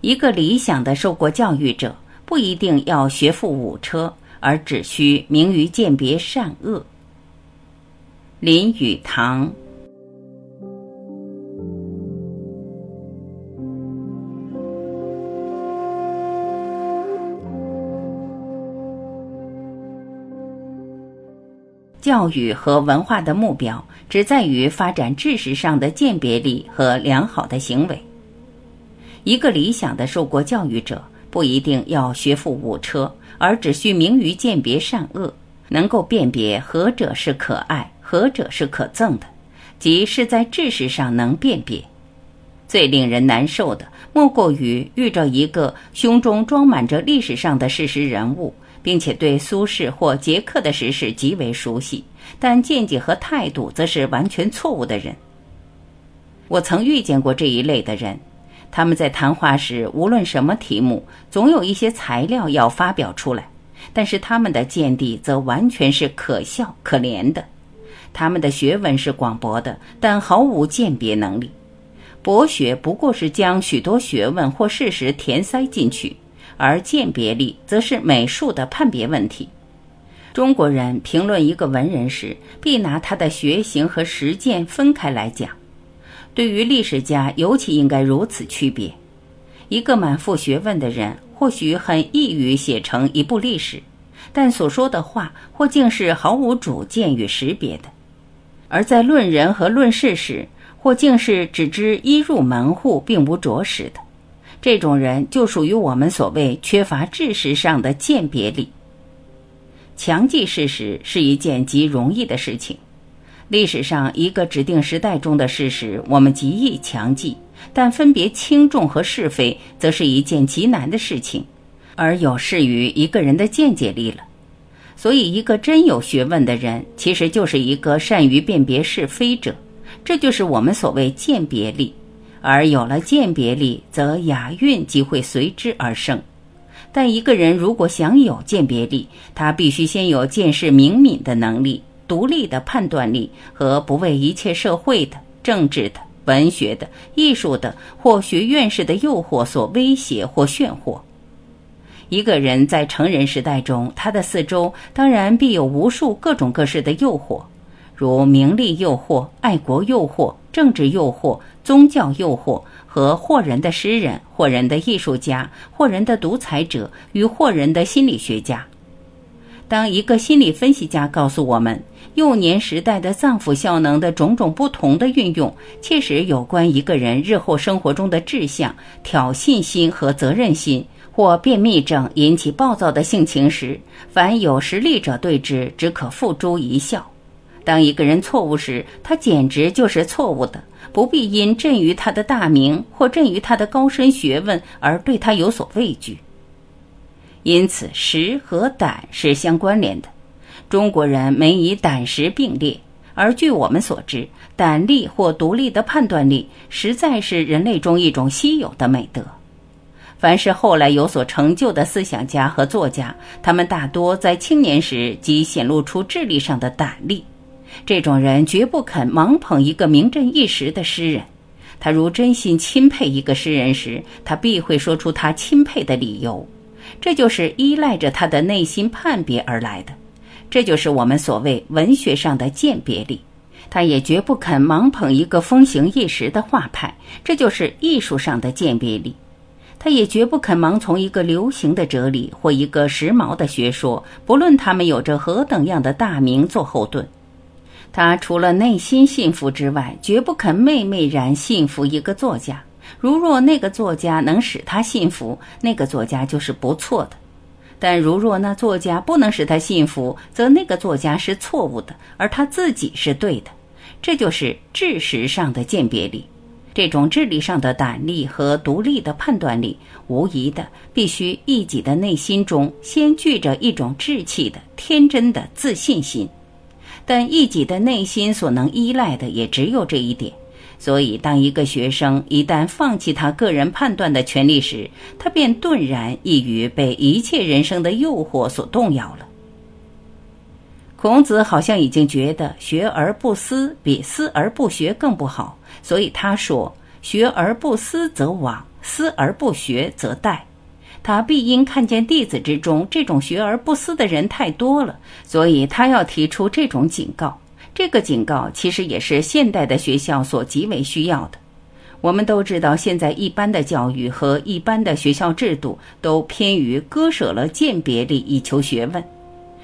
一个理想的受过教育者，不一定要学富五车，而只需明于鉴别善恶。林语堂。教育和文化的目标，只在于发展知识上的鉴别力和良好的行为。一个理想的受过教育者，不一定要学富五车，而只需明于鉴别善恶，能够辨别何者是可爱，何者是可憎的，即是在知识上能辨别。最令人难受的，莫过于遇着一个胸中装满着历史上的事实人物。并且对苏轼或杰克的时事极为熟悉，但见解和态度则是完全错误的人。我曾遇见过这一类的人，他们在谈话时无论什么题目，总有一些材料要发表出来，但是他们的见地则完全是可笑可怜的。他们的学问是广博的，但毫无鉴别能力。博学不过是将许多学问或事实填塞进去。而鉴别力则是美术的判别问题。中国人评论一个文人时，必拿他的学行和实践分开来讲。对于历史家，尤其应该如此区别。一个满腹学问的人，或许很易于写成一部历史，但所说的话或竟是毫无主见与识别的；而在论人和论事时，或竟是只知一入门户，并无着实的。这种人就属于我们所谓缺乏知识上的鉴别力。强记事实是一件极容易的事情。历史上一个指定时代中的事实，我们极易强记；但分别轻重和是非，则是一件极难的事情，而有失于一个人的见解力了。所以，一个真有学问的人，其实就是一个善于辨别是非者。这就是我们所谓鉴别力。而有了鉴别力，则雅韵即会随之而生。但一个人如果想有鉴别力，他必须先有见识明敏的能力、独立的判断力和不为一切社会的、政治的、文学的、艺术的或学院士的诱惑所威胁或炫惑。一个人在成人时代中，他的四周当然必有无数各种各式的诱惑。如名利诱惑、爱国诱惑、政治诱惑、宗教诱惑和惑人的诗人、惑人的艺术家、惑人的独裁者与惑人的心理学家。当一个心理分析家告诉我们，幼年时代的脏腑效能的种种不同的运用，切实有关一个人日后生活中的志向、挑衅心和责任心，或便秘症引起暴躁的性情时，凡有实力者对之，只可付诸一笑。当一个人错误时，他简直就是错误的，不必因震于他的大名或震于他的高深学问而对他有所畏惧。因此，识和胆是相关联的。中国人没以胆识并列，而据我们所知，胆力或独立的判断力，实在是人类中一种稀有的美德。凡是后来有所成就的思想家和作家，他们大多在青年时即显露出智力上的胆力。这种人绝不肯盲捧一个名震一时的诗人。他如真心钦佩一个诗人时，他必会说出他钦佩的理由。这就是依赖着他的内心判别而来的。这就是我们所谓文学上的鉴别力。他也绝不肯盲捧一个风行一时的画派。这就是艺术上的鉴别力。他也绝不肯盲从一个流行的哲理或一个时髦的学说，不论他们有着何等样的大名做后盾。他除了内心信服之外，绝不肯昧昧然信服一个作家。如若那个作家能使他信服，那个作家就是不错的；但如若那作家不能使他信服，则那个作家是错误的，而他自己是对的。这就是知识上的鉴别力。这种智力上的胆力和独立的判断力，无疑的必须一己的内心中先具着一种志气的天真的自信心。但一己的内心所能依赖的也只有这一点，所以当一个学生一旦放弃他个人判断的权利时，他便顿然易于被一切人生的诱惑所动摇了。孔子好像已经觉得学而不思比思而不学更不好，所以他说：“学而不思则罔，思而不学则殆。他必因看见弟子之中这种学而不思的人太多了，所以他要提出这种警告。这个警告其实也是现代的学校所极为需要的。我们都知道，现在一般的教育和一般的学校制度都偏于割舍了鉴别力以求学问，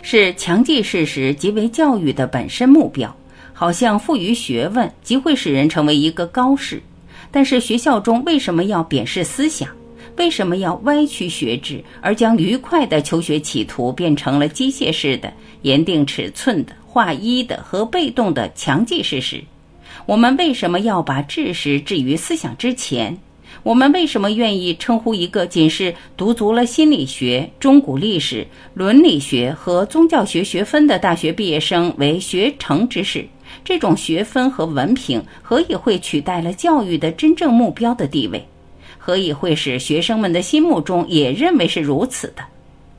是强记事实即为教育的本身目标。好像赋予学问即会使人成为一个高士，但是学校中为什么要贬视思想？为什么要歪曲学制，而将愉快的求学企图变成了机械式的、严定尺寸的、划一的和被动的强记事实？我们为什么要把知识置于思想之前？我们为什么愿意称呼一个仅是读足了心理学、中古历史、伦理学和宗教学学分的大学毕业生为学成之士？这种学分和文凭何以会取代了教育的真正目标的地位？何以会使学生们的心目中也认为是如此的？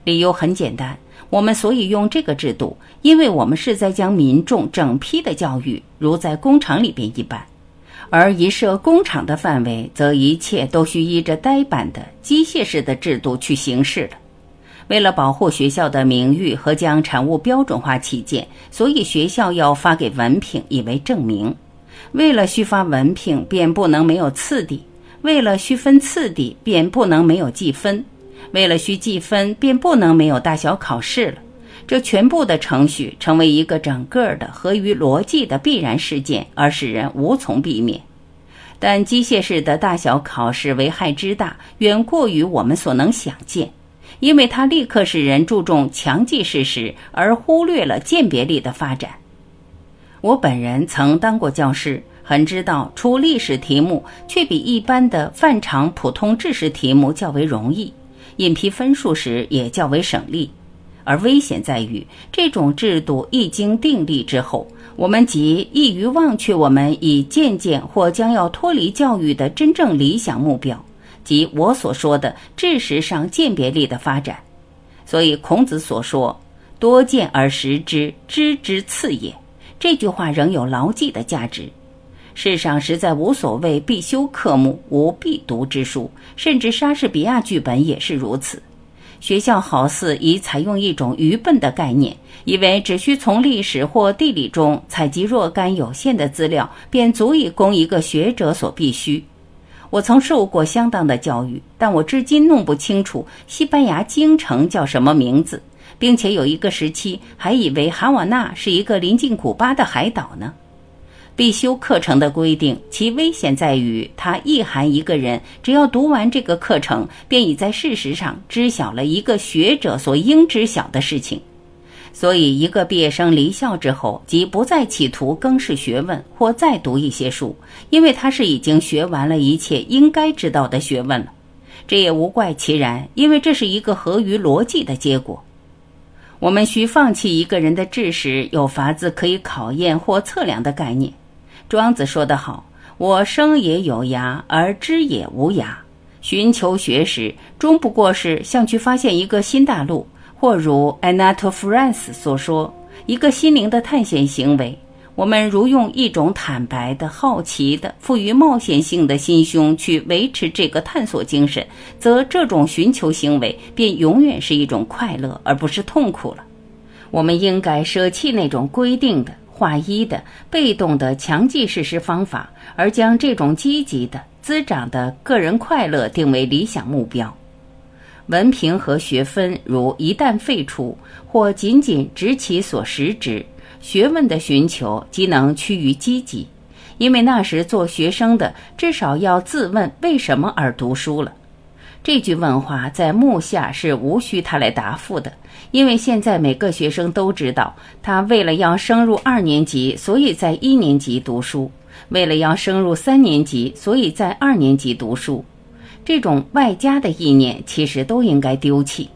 理由很简单，我们所以用这个制度，因为我们是在将民众整批的教育，如在工厂里边一般，而一设工厂的范围，则一切都需依着呆板的机械式的制度去行事了。为了保护学校的名誉和将产物标准化起见，所以学校要发给文凭以为证明。为了需发文凭，便不能没有次第。为了需分次第，便不能没有计分；为了需计分，便不能没有大小考试了。这全部的程序成为一个整个的合于逻辑的必然事件，而使人无从避免。但机械式的大小考试危害之大，远过于我们所能想见，因为它立刻使人注重强记事实，而忽略了鉴别力的发展。我本人曾当过教师。很知道出历史题目，却比一般的范常普通知识题目较为容易，引批分数时也较为省力。而危险在于，这种制度一经订立之后，我们即易于忘却我们已渐渐或将要脱离教育的真正理想目标，即我所说的知识上鉴别力的发展。所以孔子所说“多见而识之，知之次也”这句话仍有牢记的价值。世上实在无所谓必修科目，无必读之书，甚至莎士比亚剧本也是如此。学校好似已采用一种愚笨的概念，以为只需从历史或地理中采集若干有限的资料，便足以供一个学者所必须。我曾受过相当的教育，但我至今弄不清楚西班牙京城叫什么名字，并且有一个时期还以为哈瓦那是一个临近古巴的海岛呢。必修课程的规定，其危险在于它意含一个人只要读完这个课程，便已在事实上知晓了一个学者所应知晓的事情。所以，一个毕业生离校之后，即不再企图更试学问或再读一些书，因为他是已经学完了一切应该知道的学问了。这也无怪其然，因为这是一个合于逻辑的结果。我们需放弃一个人的知识有法子可以考验或测量的概念。庄子说得好：“我生也有涯，而知也无涯。寻求学识，终不过是像去发现一个新大陆，或如 Anatole France 所说，一个心灵的探险行为。我们如用一种坦白的、好奇的、富于冒险性的心胸去维持这个探索精神，则这种寻求行为便永远是一种快乐，而不是痛苦了。我们应该舍弃那种规定的。”划一的、被动的强记事实方法，而将这种积极的、滋长的个人快乐定为理想目标。文凭和学分如一旦废除，或仅仅执其所实之，学问的寻求即能趋于积极，因为那时做学生的至少要自问为什么而读书了。这句问话在目下是无需他来答复的，因为现在每个学生都知道，他为了要升入二年级，所以在一年级读书；为了要升入三年级，所以在二年级读书。这种外加的意念其实都应该丢弃，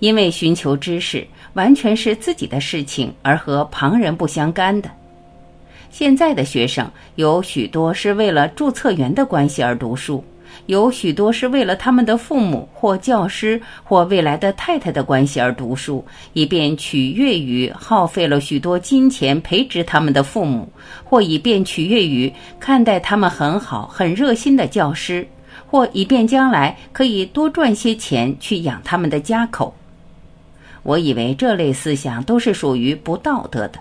因为寻求知识完全是自己的事情，而和旁人不相干的。现在的学生有许多是为了注册员的关系而读书。有许多是为了他们的父母或教师或未来的太太的关系而读书，以便取悦于耗费了许多金钱培植他们的父母，或以便取悦于看待他们很好、很热心的教师，或以便将来可以多赚些钱去养他们的家口。我以为这类思想都是属于不道德的，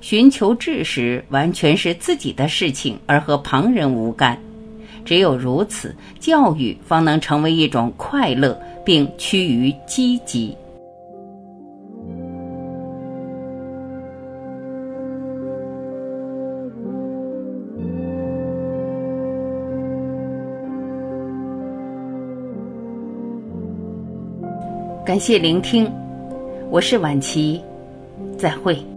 寻求知识完全是自己的事情，而和旁人无干。只有如此，教育方能成为一种快乐，并趋于积极。感谢聆听，我是晚琪，再会。